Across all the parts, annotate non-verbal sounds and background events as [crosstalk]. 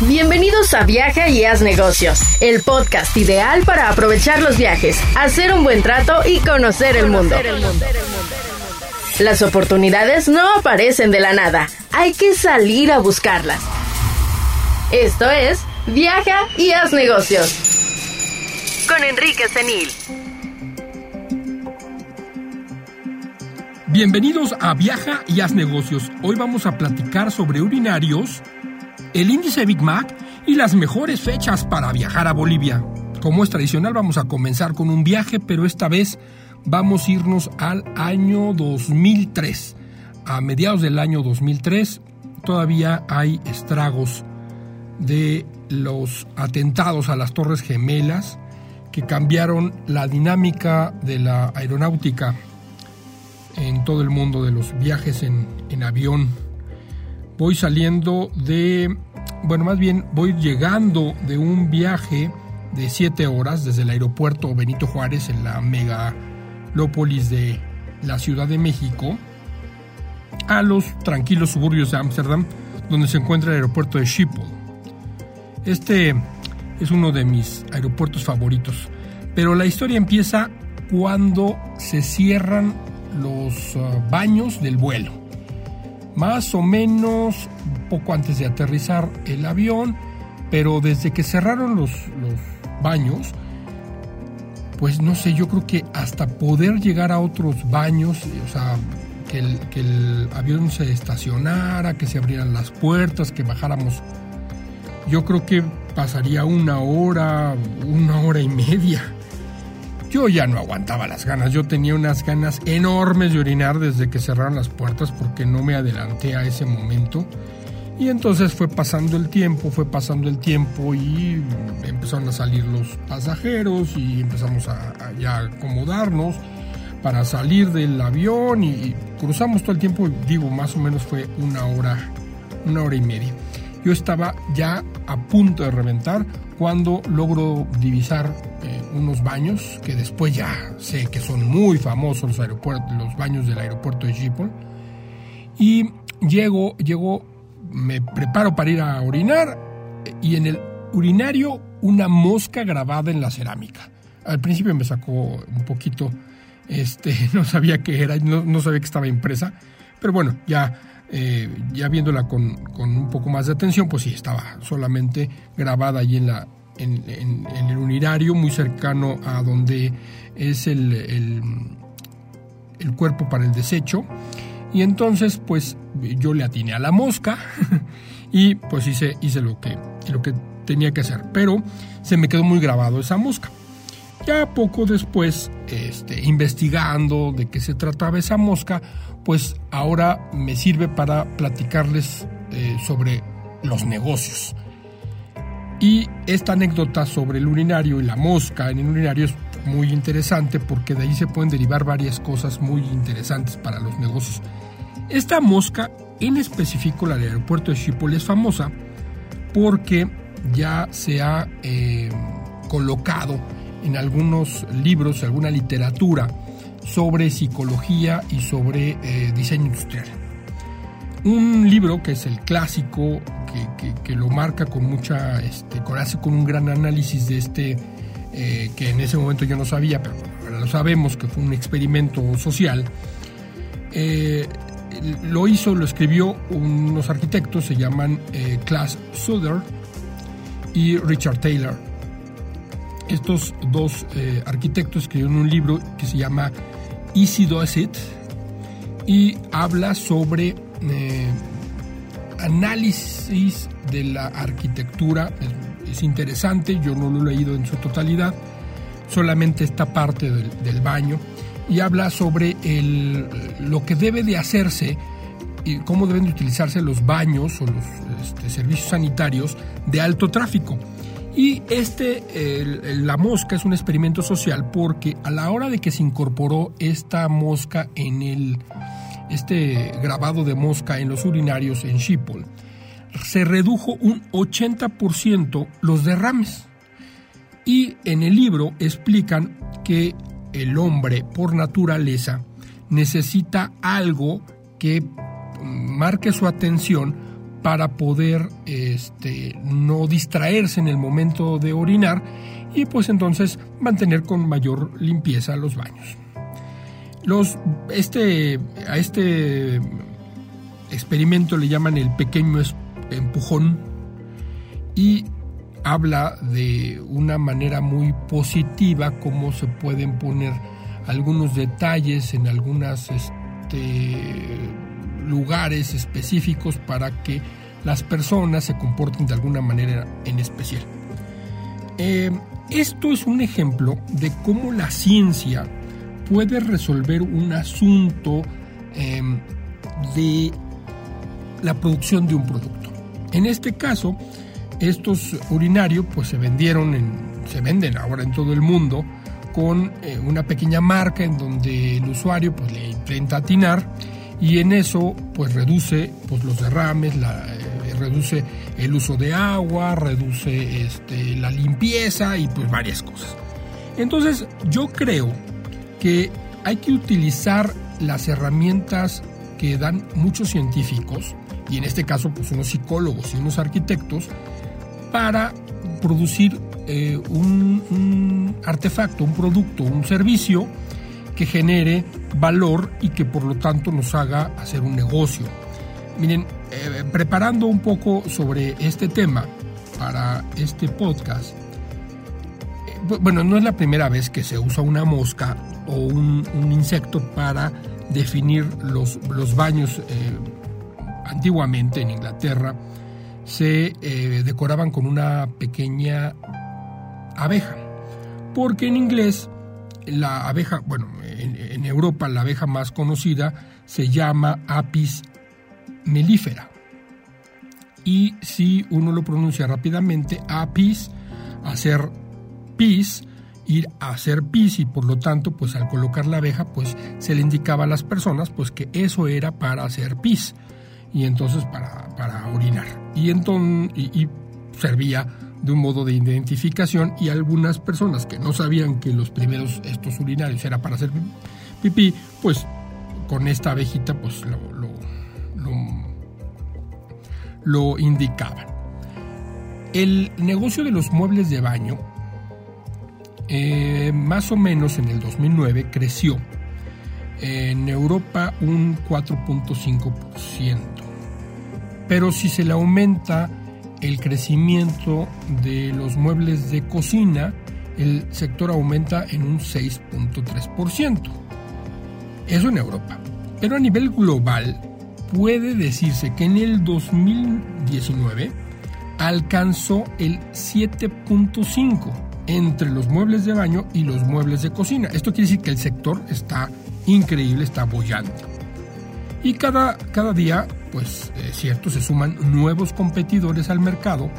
Bienvenidos a Viaja y Haz Negocios, el podcast ideal para aprovechar los viajes, hacer un buen trato y conocer el mundo. Las oportunidades no aparecen de la nada, hay que salir a buscarlas. Esto es Viaja y Haz Negocios. Con Enrique Senil. Bienvenidos a Viaja y Haz Negocios. Hoy vamos a platicar sobre urinarios, el índice Big Mac y las mejores fechas para viajar a Bolivia. Como es tradicional, vamos a comenzar con un viaje, pero esta vez vamos a irnos al año 2003. A mediados del año 2003 todavía hay estragos de los atentados a las Torres Gemelas que cambiaron la dinámica de la aeronáutica en todo el mundo de los viajes en, en avión voy saliendo de, bueno, más bien voy llegando de un viaje de siete horas desde el aeropuerto Benito Juárez en la megalópolis de la Ciudad de México a los tranquilos suburbios de Ámsterdam donde se encuentra el aeropuerto de Schiphol. Este es uno de mis aeropuertos favoritos, pero la historia empieza cuando se cierran los uh, baños del vuelo más o menos poco antes de aterrizar el avión, pero desde que cerraron los, baños, pues no sé, yo creo que hasta poder llegar a otros baños, o sea, que el, que el avión se estacionara, que se abrieran las puertas, que bajáramos, yo creo que pasaría una hora, una hora y media. Yo ya no aguantaba las ganas, yo tenía unas ganas enormes de orinar desde que cerraron las puertas porque no me adelanté a ese momento. Y entonces fue pasando el tiempo, fue pasando el tiempo y empezaron a salir los pasajeros y empezamos a, ya acomodarnos para salir del avión y, cruzamos todo el tiempo, digo, más o menos fue una hora, una hora y media. Yo estaba ya a punto de reventar cuando logro divisar eh, unos baños que después ya sé que son muy famosos los aeropuertos, los baños del aeropuerto de Schiphol. Y llego, llego, me preparo para ir a orinar y en el urinario una mosca grabada en la cerámica. Al principio me sacó un poquito, este, [laughs] no sabía qué era, no, no sabía que estaba impresa, pero bueno, ya eh, ya viéndola con, un poco más de atención, pues sí, estaba solamente grabada allí en, la, en, el unirario, muy cercano a donde es el, el, cuerpo para el desecho. Y entonces, pues yo le atiné a la mosca [laughs] y pues hice, hice lo, que, lo que tenía que hacer. Pero se me quedó muy grabado esa mosca. Ya poco después, este, investigando de qué se trataba esa mosca, pues ahora me sirve para platicarles eh, sobre los negocios. Y esta anécdota sobre el urinario y la mosca en el urinario es muy interesante porque de ahí se pueden derivar varias cosas muy interesantes para los negocios. Esta mosca, en específico la del aeropuerto de Schiphol, es famosa porque ya se ha eh, colocado en algunos libros, alguna literatura, sobre psicología y sobre eh, diseño industrial. Un libro que es el clásico, que, lo marca con mucha, este, con, con un gran análisis de este, eh, que en ese momento yo no sabía, pero lo sabemos, que fue un experimento social. Eh, lo hizo, lo escribió unos arquitectos, se llaman Klaas Suder y Richard Taylor. Estos dos arquitectos escribieron un libro que se llama Easy Does It y habla sobre eh, análisis de la arquitectura. Es, interesante, yo no lo he leído en su totalidad, solamente esta parte del, baño y habla sobre el, lo que debe de hacerse y cómo deben de utilizarse los baños o los este, servicios sanitarios de alto tráfico. Y este, la mosca es un experimento social porque a la hora de que se incorporó esta mosca en el, este grabado de mosca en los urinarios en Schiphol, se redujo un 80% los derrames. Y en el libro explican que el hombre por naturaleza necesita algo que marque su atención para poder este, no distraerse en el momento de orinar y pues entonces mantener con mayor limpieza los baños. Los, este, a este experimento le llaman el pequeño empujón y habla de una manera muy positiva cómo se pueden poner algunos detalles en algunos este, lugares específicos para que las personas se comporten de alguna manera en especial. Eh, esto es un ejemplo de cómo la ciencia puede resolver un asunto em, de la producción de un producto. En este caso, estos urinarios pues se vendieron en, se venden ahora en todo el mundo con eh, una pequeña marca en donde el usuario pues le intenta atinar y en eso pues reduce pues los derrames, la, eh, reduce el uso de agua, reduce este, la limpieza y pues varias cosas. Entonces yo creo que hay que utilizar las herramientas que dan muchos científicos y en este caso pues unos psicólogos y unos arquitectos para producir eh, un, artefacto, un producto, un servicio que genere valor y que por lo tanto nos haga hacer un negocio. Miren, eh, preparando un poco sobre este tema para este podcast, eh, bueno, no es la primera vez que se usa una mosca o un, insecto para definir los, los baños. antiguamente en Inglaterra se decoraban con una pequeña abeja. Porque en inglés la abeja, bueno, en, Europa la abeja más conocida se llama Apis mellifera. Y si uno lo pronuncia rápidamente, Apis, hacer pis, ir a hacer pis y por lo tanto, pues al colocar la abeja, pues se le indicaba a las personas pues que eso era para hacer pis y entonces para, para orinar. Y entonces y servía de un modo de identificación y algunas personas que no sabían que los primeros estos urinarios era para hacer pipí, pues con esta abejita pues lo, lo, indicaban. El negocio de los muebles de baño eh, más o menos en el 2009 creció en Europa un 4.5%. Pero si se le aumenta el crecimiento de los muebles de cocina, el sector aumenta en un 6.3%. Eso en Europa. Pero a nivel global, puede decirse que en el 2019 alcanzó el 7.5 entre los muebles de baño y los muebles de cocina. Esto quiere decir que el sector está increíble, está bollante. Y cada, cada día pues es cierto, se suman nuevos competidores al mercado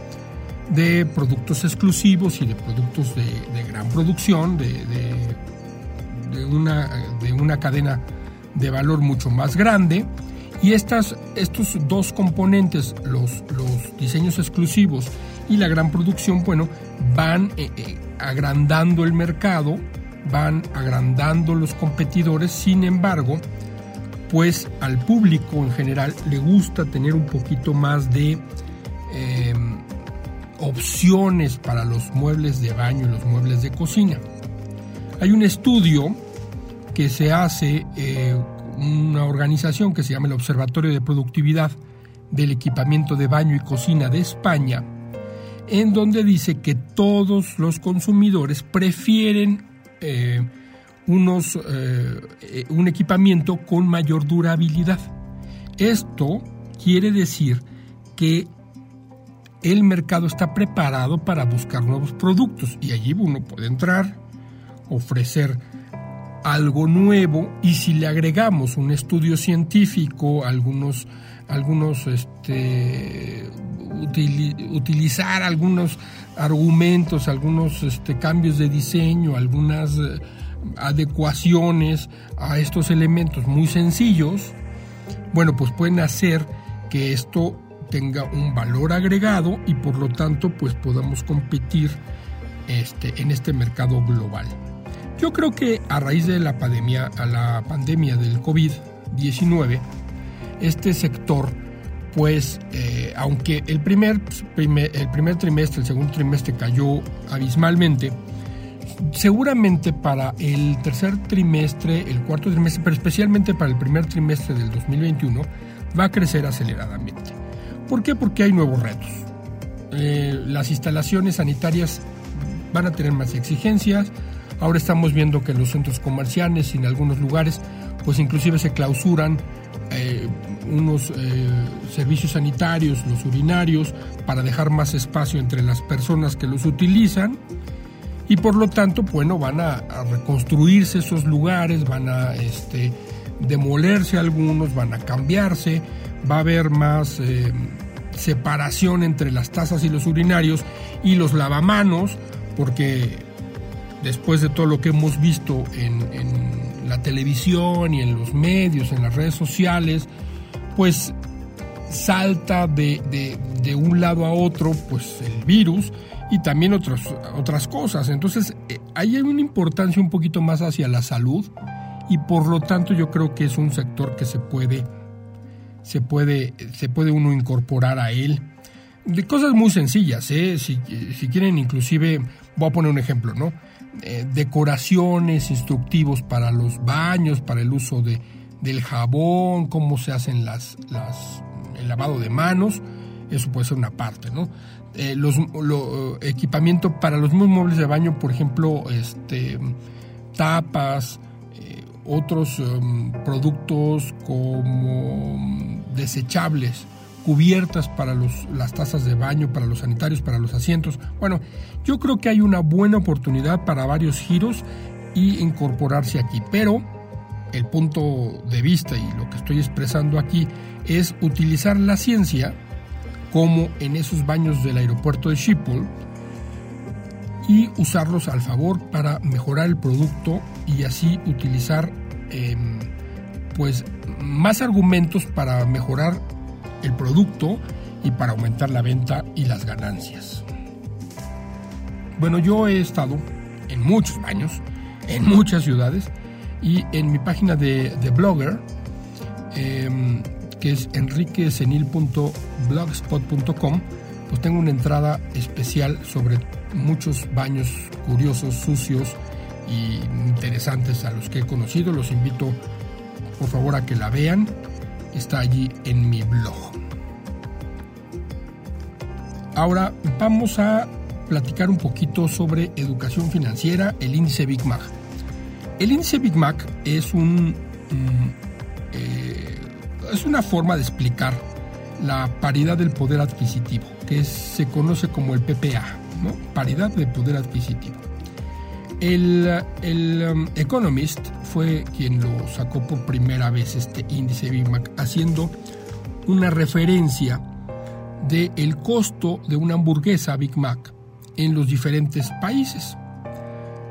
de productos exclusivos y de productos de, gran producción, de, una, de una cadena de valor mucho más grande. Y estas, estos dos componentes, los, los diseños exclusivos y la gran producción, bueno, van eh, eh, agrandando el mercado, van agrandando los competidores, sin embargo, pues al público en general le gusta tener un poquito más de em, opciones para los muebles de baño y los muebles de cocina. Hay un estudio que se hace, eh, una organización que se llama el Observatorio de Productividad del Equipamiento de Baño y Cocina de España, en donde dice que todos los consumidores prefieren eh, unos, eh, un equipamiento con mayor durabilidad. Esto quiere decir que el mercado está preparado para buscar nuevos productos y allí uno puede entrar, ofrecer algo nuevo y si le agregamos un estudio científico, algunos, algunos este, utilizar algunos argumentos, algunos este, cambios de diseño, algunas adecuaciones a estos elementos muy sencillos, bueno, pues pueden hacer que esto tenga un valor agregado y por lo tanto pues podamos competir este, en este mercado global. Yo creo que a raíz de la pandemia, a la pandemia del COVID-19, este sector pues eh, aunque el primer, el primer trimestre, el segundo trimestre cayó abismalmente, seguramente para el tercer trimestre, el cuarto trimestre, pero especialmente para el primer trimestre del 2021, va a crecer aceleradamente. ¿Por qué? Porque hay nuevos retos. Eh, las instalaciones sanitarias van a tener más exigencias. Ahora estamos viendo que los centros comerciales en algunos lugares, pues inclusive se clausuran eh, unos eh, servicios sanitarios, los urinarios, para dejar más espacio entre las personas que los utilizan y por lo tanto, bueno, van a, reconstruirse esos lugares, van a este, demolerse algunos, van a cambiarse, va a haber más eh, separación entre las tazas y los urinarios y los lavamanos, porque después de todo lo que hemos visto en, la televisión y en los medios, en las redes sociales, pues salta de, de un lado a otro pues el virus y también otras otras cosas. Entonces, eh, ahí hay una importancia un poquito más hacia la salud y por lo tanto yo creo que es un sector que se puede, se puede, se puede uno incorporar a él. De cosas muy sencillas, ¿eh? si, si quieren inclusive, voy a poner un ejemplo, ¿no? Eh, decoraciones, instructivos para los baños, para el uso de, del jabón, cómo se hacen las, las, el lavado de manos, eso puede ser una parte, ¿no? Eh, los lo, equipamiento para los muebles de baño, por ejemplo, este, tapas, eh, otros em, productos como mm, desechables, cubiertas para los, las tazas de baño, para los sanitarios, para los asientos. Bueno, yo creo que hay una buena oportunidad para varios giros y incorporarse aquí, pero el punto de vista y lo que estoy expresando aquí es utilizar la ciencia como en esos baños del aeropuerto de Schiphol y usarlos al favor para mejorar el producto y así utilizar em, pues más argumentos para mejorar el producto y para aumentar la venta y las ganancias. Bueno, yo he estado en muchos baños, en muchas ciudades y en mi página de, Blogger em, que es enriquesenil.blogspot.com, pues tengo una entrada especial sobre muchos baños curiosos, sucios y interesantes a los que he conocido. Los invito por favor a que la vean. Está allí en mi blog. Ahora vamos a platicar un poquito sobre educación financiera, el índice Big Mac. El índice Big Mac es un, es una forma de explicar la paridad del poder adquisitivo, que se conoce como el PPA, paridad de poder adquisitivo. El, um, Economist fue quien lo sacó por primera vez este índice Big Mac, haciendo una referencia del el costo de una hamburguesa Big Mac en los diferentes países.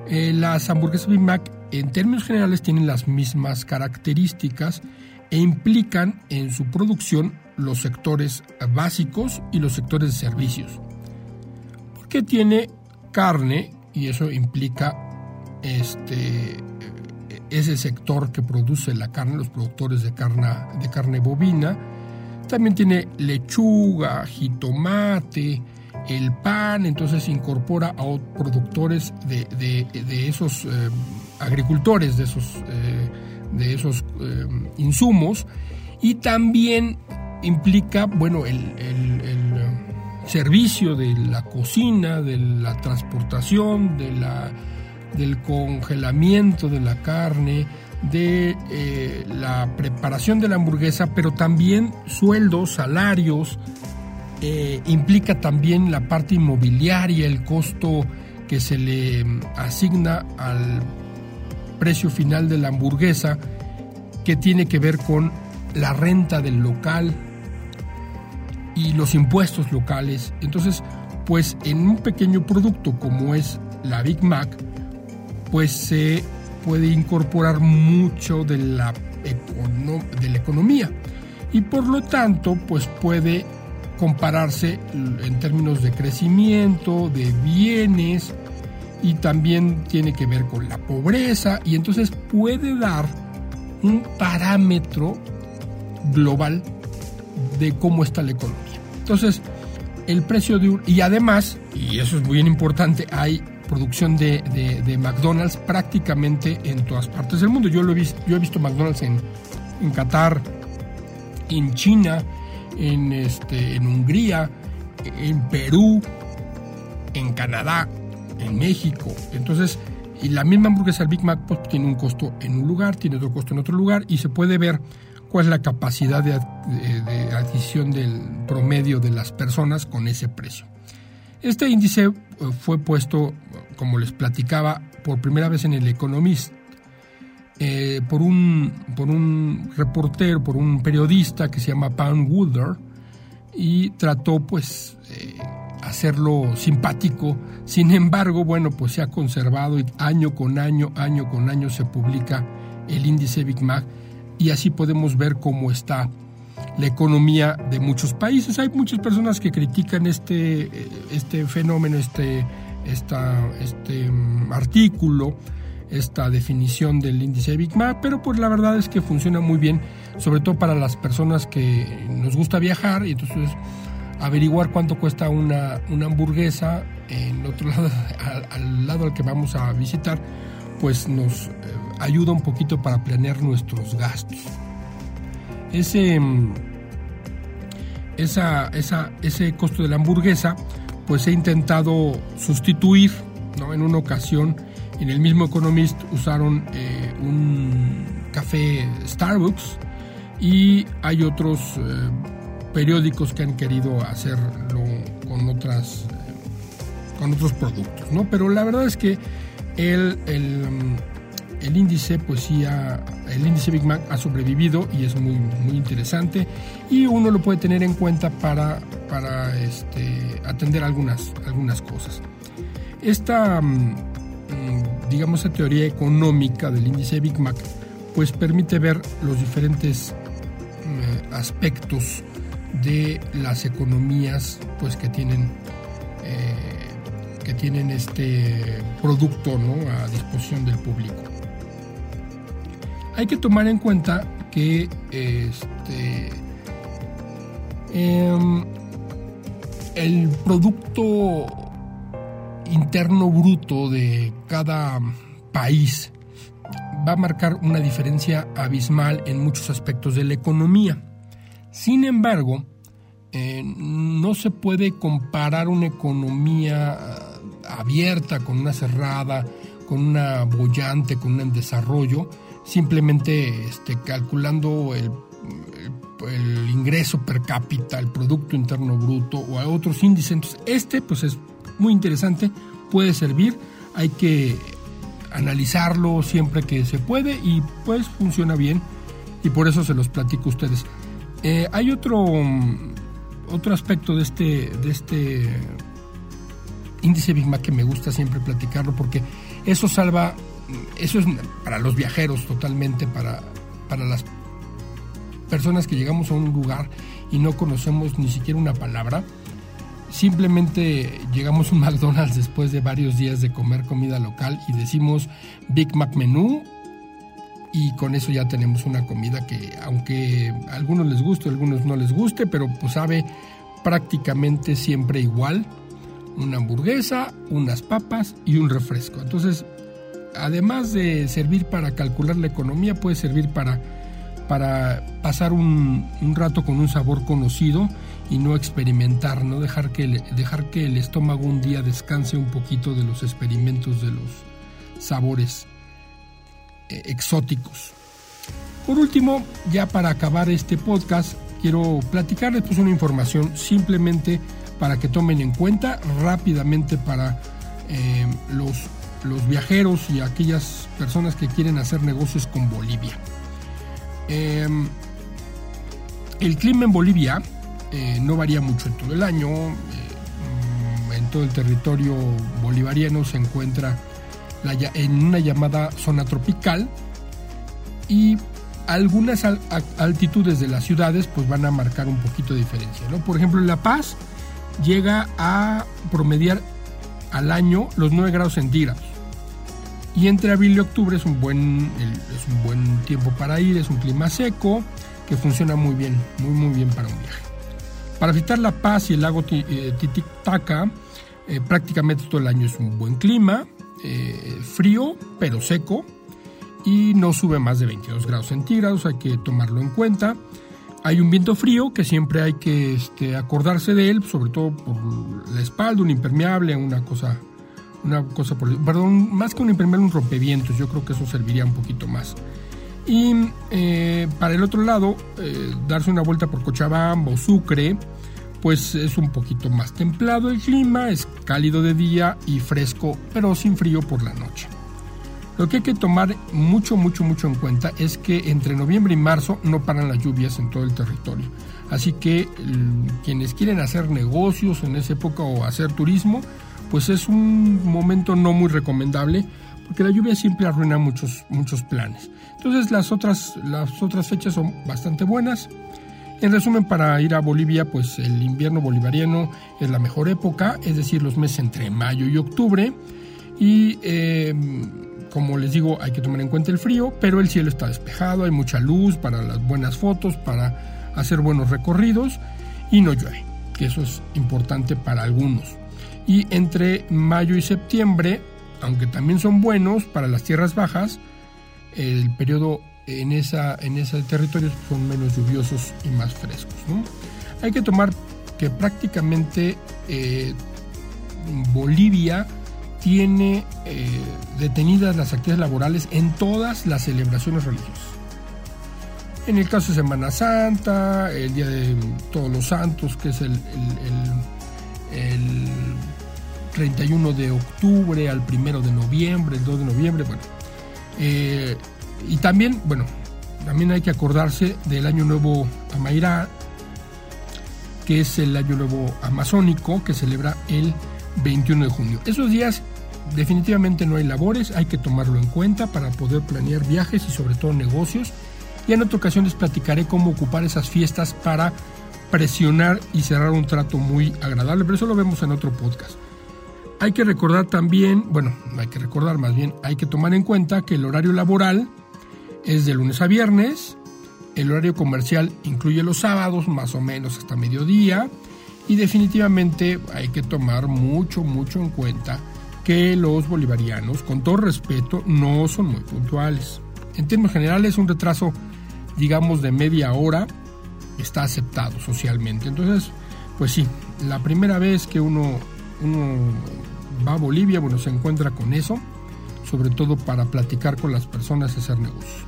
Eh, las hamburguesas Big Mac en términos generales tienen las mismas características e implican en su producción los sectores básicos y los sectores de servicios. Porque tiene carne y eso implica este, ese sector que produce la carne, los productores de carne, de carne bovina. También tiene lechuga, jitomate, el pan, entonces incorpora a productores de, esos eh, agricultores, de esos eh, de esos eh, insumos. Y también implica, bueno, el, eh, servicio de la cocina, de la transportación, de la, del congelamiento de la carne, de la preparación de la hamburguesa, pero también sueldos, salarios, implica también la parte inmobiliaria, el costo que se le asigna al precio final de la hamburguesa que tiene que ver con la renta del local y los impuestos locales. Entonces, pues en un pequeño producto como es la Big Mac, pues se puede incorporar mucho de la, de la economía y por lo tanto, pues puede compararse en términos de crecimiento, de bienes, y también tiene que ver con la pobreza y entonces puede dar un parámetro global de cómo está la economía. Entonces, el precio de. Y además, y eso es muy importante, hay producción de, de, McDonald's prácticamente en todas partes del mundo. Yo, lo he, visto, yo he visto McDonald's en, en Qatar, en China, en, este, en Hungría, en Perú, en Canadá, en México. Entonces, y la misma hamburguesa del Big Mac pues, tiene un costo en un lugar, tiene otro costo en otro lugar y se puede ver cuál es la capacidad de, adquisición del promedio de las personas con ese precio. Este índice eh, fue puesto, como les platicaba, por primera vez en el Economist eh, por, un, por un reportero, por un periodista que se llama Pam Woolder y trató pues eh, hacerlo simpático. Sin embargo, bueno, pues se ha conservado y año con año, año con año se publica el índice Big Mac y así podemos ver cómo está la economía de muchos países. Hay muchas personas que critican este, este fenómeno, este, esta, este mm, artículo, esta definición del índice Big Mac, pero pues la verdad es que funciona muy bien, sobre todo para las personas que nos gusta viajar y entonces averiguar cuánto cuesta una, una hamburguesa en otro [laughs] lado, al, lado al que vamos a visitar, pues nos eh, ayuda un poquito para planear nuestros gastos. Ese, esa, ese costo de la hamburguesa, pues he intentado sustituir, ¿no? En una ocasión, en el mismo Economist usaron eh, un café Starbucks y hay otros eh, periódicos que han querido hacerlo con otras con otros productos, ¿no? Pero la verdad es que el, el, índice, pues sí, el índice Big Mac ha sobrevivido y es muy, muy interesante y uno lo puede tener en cuenta para, para este, atender algunas, algunas cosas. Esta, mm, digamos, esa teoría económica del índice Big Mac, pues permite ver los diferentes mm, aspectos de las economías pues que tienen eh, que tienen este producto a disposición del público. Hay que tomar en cuenta que este em, el producto interno bruto de cada país va a marcar una diferencia abismal en muchos aspectos de la economía. Sin embargo, eh, no se puede comparar una economía eh, abierta con una cerrada, con una bollante, con un desarrollo, simplemente este, calculando el, ingreso per cápita, el Producto Interno Bruto o a otros índices. Este pues es muy interesante, puede servir, hay que analizarlo siempre que se puede y pues funciona bien y por eso se los platico a ustedes. Eh, hay otro, otro aspecto de este, de este índice Big Mac que me gusta siempre platicarlo porque eso salva, eso es para los viajeros totalmente, para, para las personas que llegamos a un lugar y no conocemos ni siquiera una palabra. Simplemente llegamos a un McDonald's después de varios días de comer comida local y decimos Big Mac menú y con eso ya tenemos una comida que aunque a algunos les guste, a algunos no les guste, pero pues sabe prácticamente siempre igual. Una hamburguesa, unas papas y un refresco. Entonces, además de servir para calcular la economía, puede servir para, para pasar un, rato con un sabor conocido y no experimentar, no dejar que, dejar que el estómago un día descanse un poquito de los experimentos de los sabores eh, exóticos. Por último, ya para acabar este podcast, quiero platicarles pues una información simplemente para que tomen en cuenta rápidamente para eh, los, los viajeros y aquellas personas que quieren hacer negocios con Bolivia. Em, el clima en Bolivia eh, no varía mucho en todo el año. en todo el territorio bolivariano se encuentra en una llamada zona tropical y algunas altitudes de las ciudades pues van a marcar un poquito de diferencia. ¿no? Por ejemplo, en La Paz llega a promediar al año los 9 grados centígrados. Y entre abril y octubre es un buen, es un buen tiempo para ir, es un clima seco que funciona muy bien, muy muy bien para un viaje. Para visitar La Paz y el lago Titicaca, prácticamente todo el año es un buen clima, frío pero seco y no sube más de 22 grados centígrados, hay que tomarlo en cuenta. Hay un viento frío que siempre hay que este, acordarse de él, sobre todo por la espalda, un impermeable, una cosa, una cosa por, perdón, más que un impermeable, un rompevientos. Yo creo que eso serviría un poquito más. Y eh, para el otro lado, eh, darse una vuelta por Cochabamba o Sucre, pues es un poquito más templado el clima, es cálido de día y fresco, pero sin frío por la noche. Lo que hay que tomar mucho, mucho, mucho en cuenta es que entre noviembre y marzo no paran las lluvias en todo el territorio. Así que quienes quieren hacer negocios en esa época o hacer turismo, pues es un momento no muy recomendable porque la lluvia siempre arruina muchos, muchos planes. Entonces las otras, las otras fechas son bastante buenas. En resumen, para ir a Bolivia, pues el invierno bolivariano es la mejor época, es decir, los meses entre mayo y octubre. Y eh, como les digo, hay que tomar en cuenta el frío, pero el cielo está despejado, hay mucha luz para las buenas fotos, para hacer buenos recorridos y no llueve, que eso es importante para algunos. Y entre mayo y septiembre, aunque también son buenos para las tierras bajas, el periodo en, esa, en ese territorio son menos lluviosos y más frescos. Hay que tomar que prácticamente eh, Bolivia tiene eh, detenidas las actividades laborales en todas las celebraciones religiosas. En el caso de Semana Santa, el Día de Todos los Santos, que es el, 31 de octubre al 1 de noviembre, el 2 de noviembre, bueno. Eh, y también, bueno, también hay que acordarse del Año Nuevo Amairá, que es el Año Nuevo Amazónico, que celebra el 21 de junio. Esos días Definitivamente no hay labores, hay que tomarlo en cuenta para poder planear viajes y sobre todo negocios. Y en otra ocasión les platicaré cómo ocupar esas fiestas para presionar y cerrar un trato muy agradable, pero eso lo vemos en otro podcast. Hay que recordar también, bueno, hay que recordar más bien, hay que tomar en cuenta que el horario laboral es de lunes a viernes, el horario comercial incluye los sábados más o menos hasta mediodía y definitivamente hay que tomar mucho, mucho en cuenta que los bolivarianos, con todo respeto, no son muy puntuales. En términos generales, un retraso, digamos, de media hora está aceptado socialmente. Entonces, pues sí, la primera vez que uno, uno va a Bolivia, bueno, se encuentra con eso, sobre todo para platicar con las personas y hacer negocios.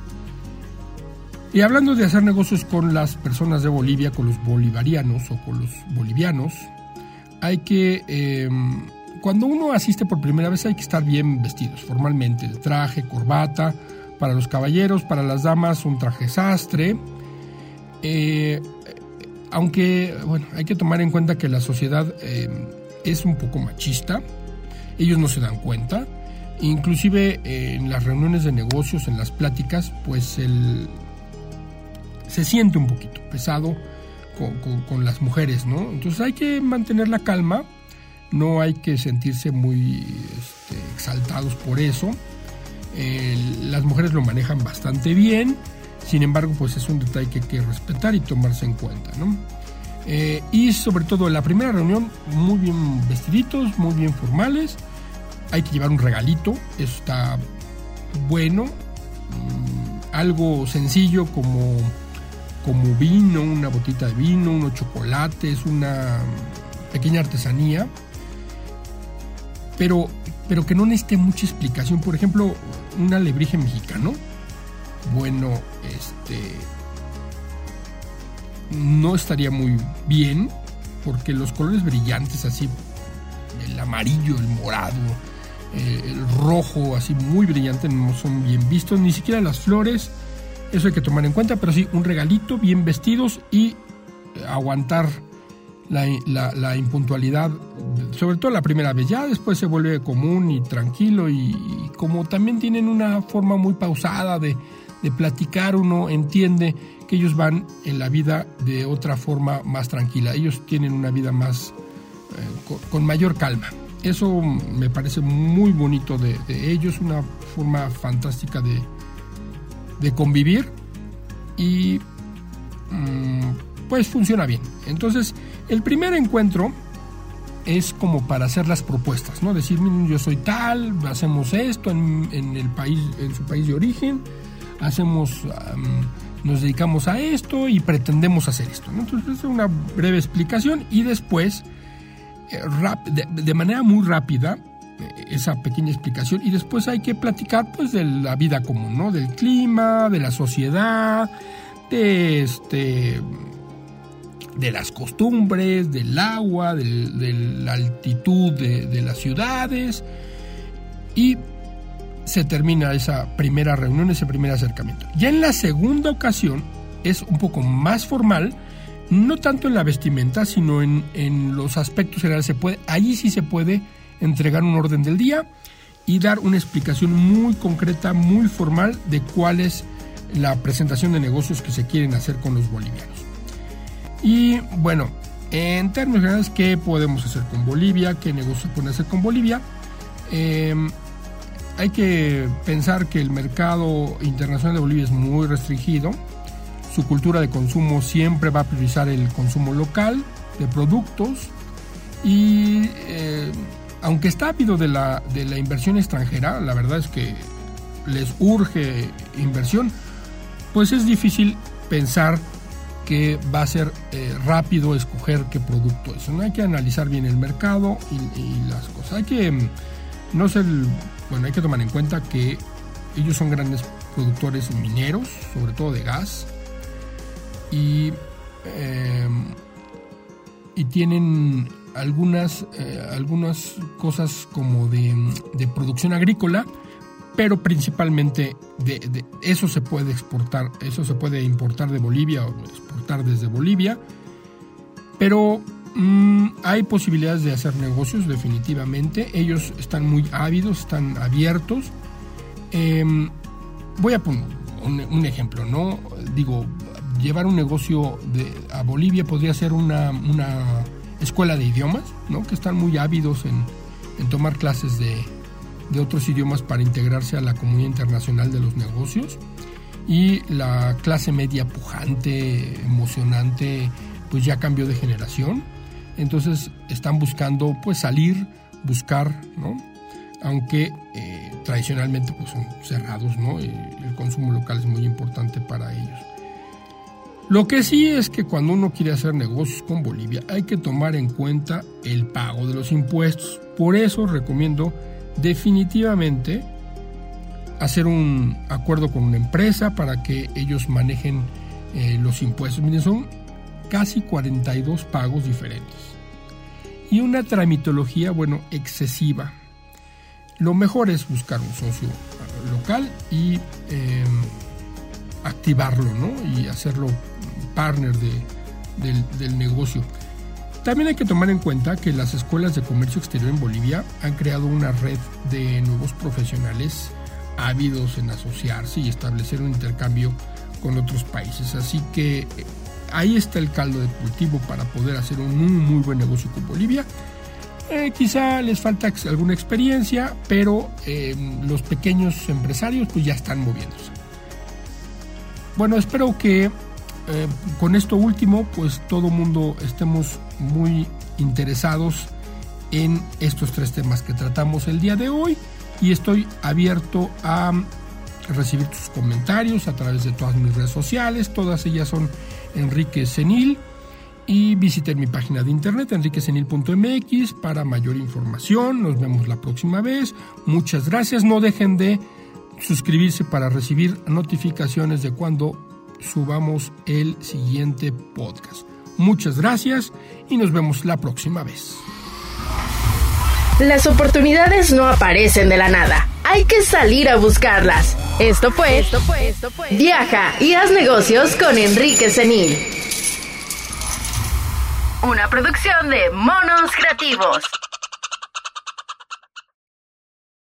Y hablando de hacer negocios con las personas de Bolivia, con los bolivarianos o con los bolivianos, hay que em, cuando uno asiste por primera vez hay que estar bien vestidos, formalmente, traje, corbata, para los caballeros, para las damas un traje sastre. Eh, aunque, bueno, hay que tomar en cuenta que la sociedad eh, es un poco machista, ellos no se dan cuenta. Inclusive eh, en las reuniones de negocios, en las pláticas, pues el, se siente un poquito pesado con, las mujeres, ¿no? Entonces hay que mantener la calma, no hay que sentirse muy este, exaltados por eso. las mujeres lo manejan bastante bien, sin embargo, pues es un detalle que hay que respetar y tomarse en cuenta, eh, y sobre todo en la primera reunión, muy bien vestiditos, muy bien formales. Hay que llevar un regalito, eso está bueno. Mm, algo sencillo como, como vino, una botita de vino, unos chocolates, una pequeña artesanía pero, pero que no necesite mucha explicación. Por ejemplo, un alebrije mexicano, bueno, este no estaría muy bien porque los colores brillantes así, el amarillo, el morado, eh, el rojo, así muy brillante, no son bien vistos, ni siquiera las flores, eso hay que tomar en cuenta, pero sí un regalito, bien vestidos y aguantar la, impuntualidad, sobre todo la primera vez, ya después se vuelve común y tranquilo y, como también tienen una forma muy pausada de, platicar, uno entiende que ellos van en la vida de otra forma más tranquila, ellos tienen una vida más eh, con, mayor calma. Eso me parece muy bonito de, ellos, una forma fantástica de, de convivir y mm, pues funciona bien. Entonces, El primer encuentro es como para hacer las propuestas, ¿no? Decir, yo soy tal, hacemos esto en, el país, en su país de origen, hacemos, nos dedicamos a esto y pretendemos hacer esto. Entonces es una breve explicación y después, eh, de, manera muy rápida, eh, esa pequeña explicación y después hay que platicar pues de la vida común, ¿no? Del clima, de la sociedad, de este de las costumbres, del agua, de la altitud de, las ciudades y se termina esa primera reunión, ese primer acercamiento. Ya en la segunda ocasión es un poco más formal, no tanto en la vestimenta, sino en, en los aspectos generales. Se puede, allí sí se puede entregar un orden del día y dar una explicación muy concreta, muy formal de cuál es la presentación de negocios que se quieren hacer con los bolivianos. Y bueno, en términos generales, ¿qué podemos hacer con Bolivia? ¿Qué negocios se pueden hacer con Bolivia? Em, hay que pensar que el mercado internacional de Bolivia es muy restringido. Su cultura de consumo siempre va a priorizar el consumo local de productos. Y eh, aunque está ávido de la, de la inversión extranjera, la verdad es que les urge inversión, pues es difícil pensar que va a ser eh, rápido escoger qué producto es. ¿no? Hay que analizar bien el mercado y, las cosas. Hay que mm, no ser, bueno, hay que tomar en cuenta que ellos son grandes productores mineros, sobre todo de gas, y, em, y tienen algunas, eh, algunas cosas como de, de producción agrícola pero principalmente de, eso se puede exportar, eso se puede importar de Bolivia o exportar desde Bolivia, pero mm, hay posibilidades de hacer negocios definitivamente, ellos están muy ávidos, están abiertos. Em, voy a poner un, ejemplo, ¿no? Digo, llevar un negocio a Bolivia podría ser una, escuela de idiomas, ¿no? Que están muy ávidos en tomar clases de, de otros idiomas para integrarse a la comunidad internacional de los negocios y la clase media pujante, emocionante, pues ya cambió de generación. Entonces están buscando pues salir, buscar, ¿no? Aunque eh, tradicionalmente pues son cerrados, ¿no? el consumo local es muy importante para ellos. Lo que sí es que cuando uno quiere hacer negocios con Bolivia hay que tomar en cuenta el pago de los impuestos. Por eso recomiendo definitivamente hacer un acuerdo con una empresa para que ellos manejen eh, los impuestos. Miren, son casi 42 pagos diferentes. Y una tramitología, bueno, excesiva. Lo mejor es buscar un socio local y em, activarlo, ¿no? Y hacerlo partner del negocio. También hay que tomar en cuenta que las escuelas de comercio exterior en Bolivia han creado una red de nuevos profesionales ávidos en asociarse y establecer un intercambio con otros países. Así que ahí está el caldo de cultivo para poder hacer un muy, buen negocio con Bolivia. Eh, quizá les falta alguna experiencia, pero eh, los pequeños empresarios pues ya están moviéndose. Bueno, espero que eh, con esto último, pues todo mundo estemos muy interesados en estos tres temas que tratamos el día de hoy y estoy abierto a recibir tus comentarios a través de todas mis redes sociales, todas ellas son Enrique Senil y visiten mi página de internet enriquesenil.mx para mayor información. Nos vemos la próxima vez. Muchas gracias. No dejen de suscribirse para recibir notificaciones de cuando subamos el siguiente podcast. Muchas gracias y nos vemos la próxima vez. Las oportunidades no aparecen de la nada. Hay que salir a buscarlas. Esto fue, esto fue, esto fue. Viaja y haz negocios con Enrique Senil. Una producción de Monos Creativos.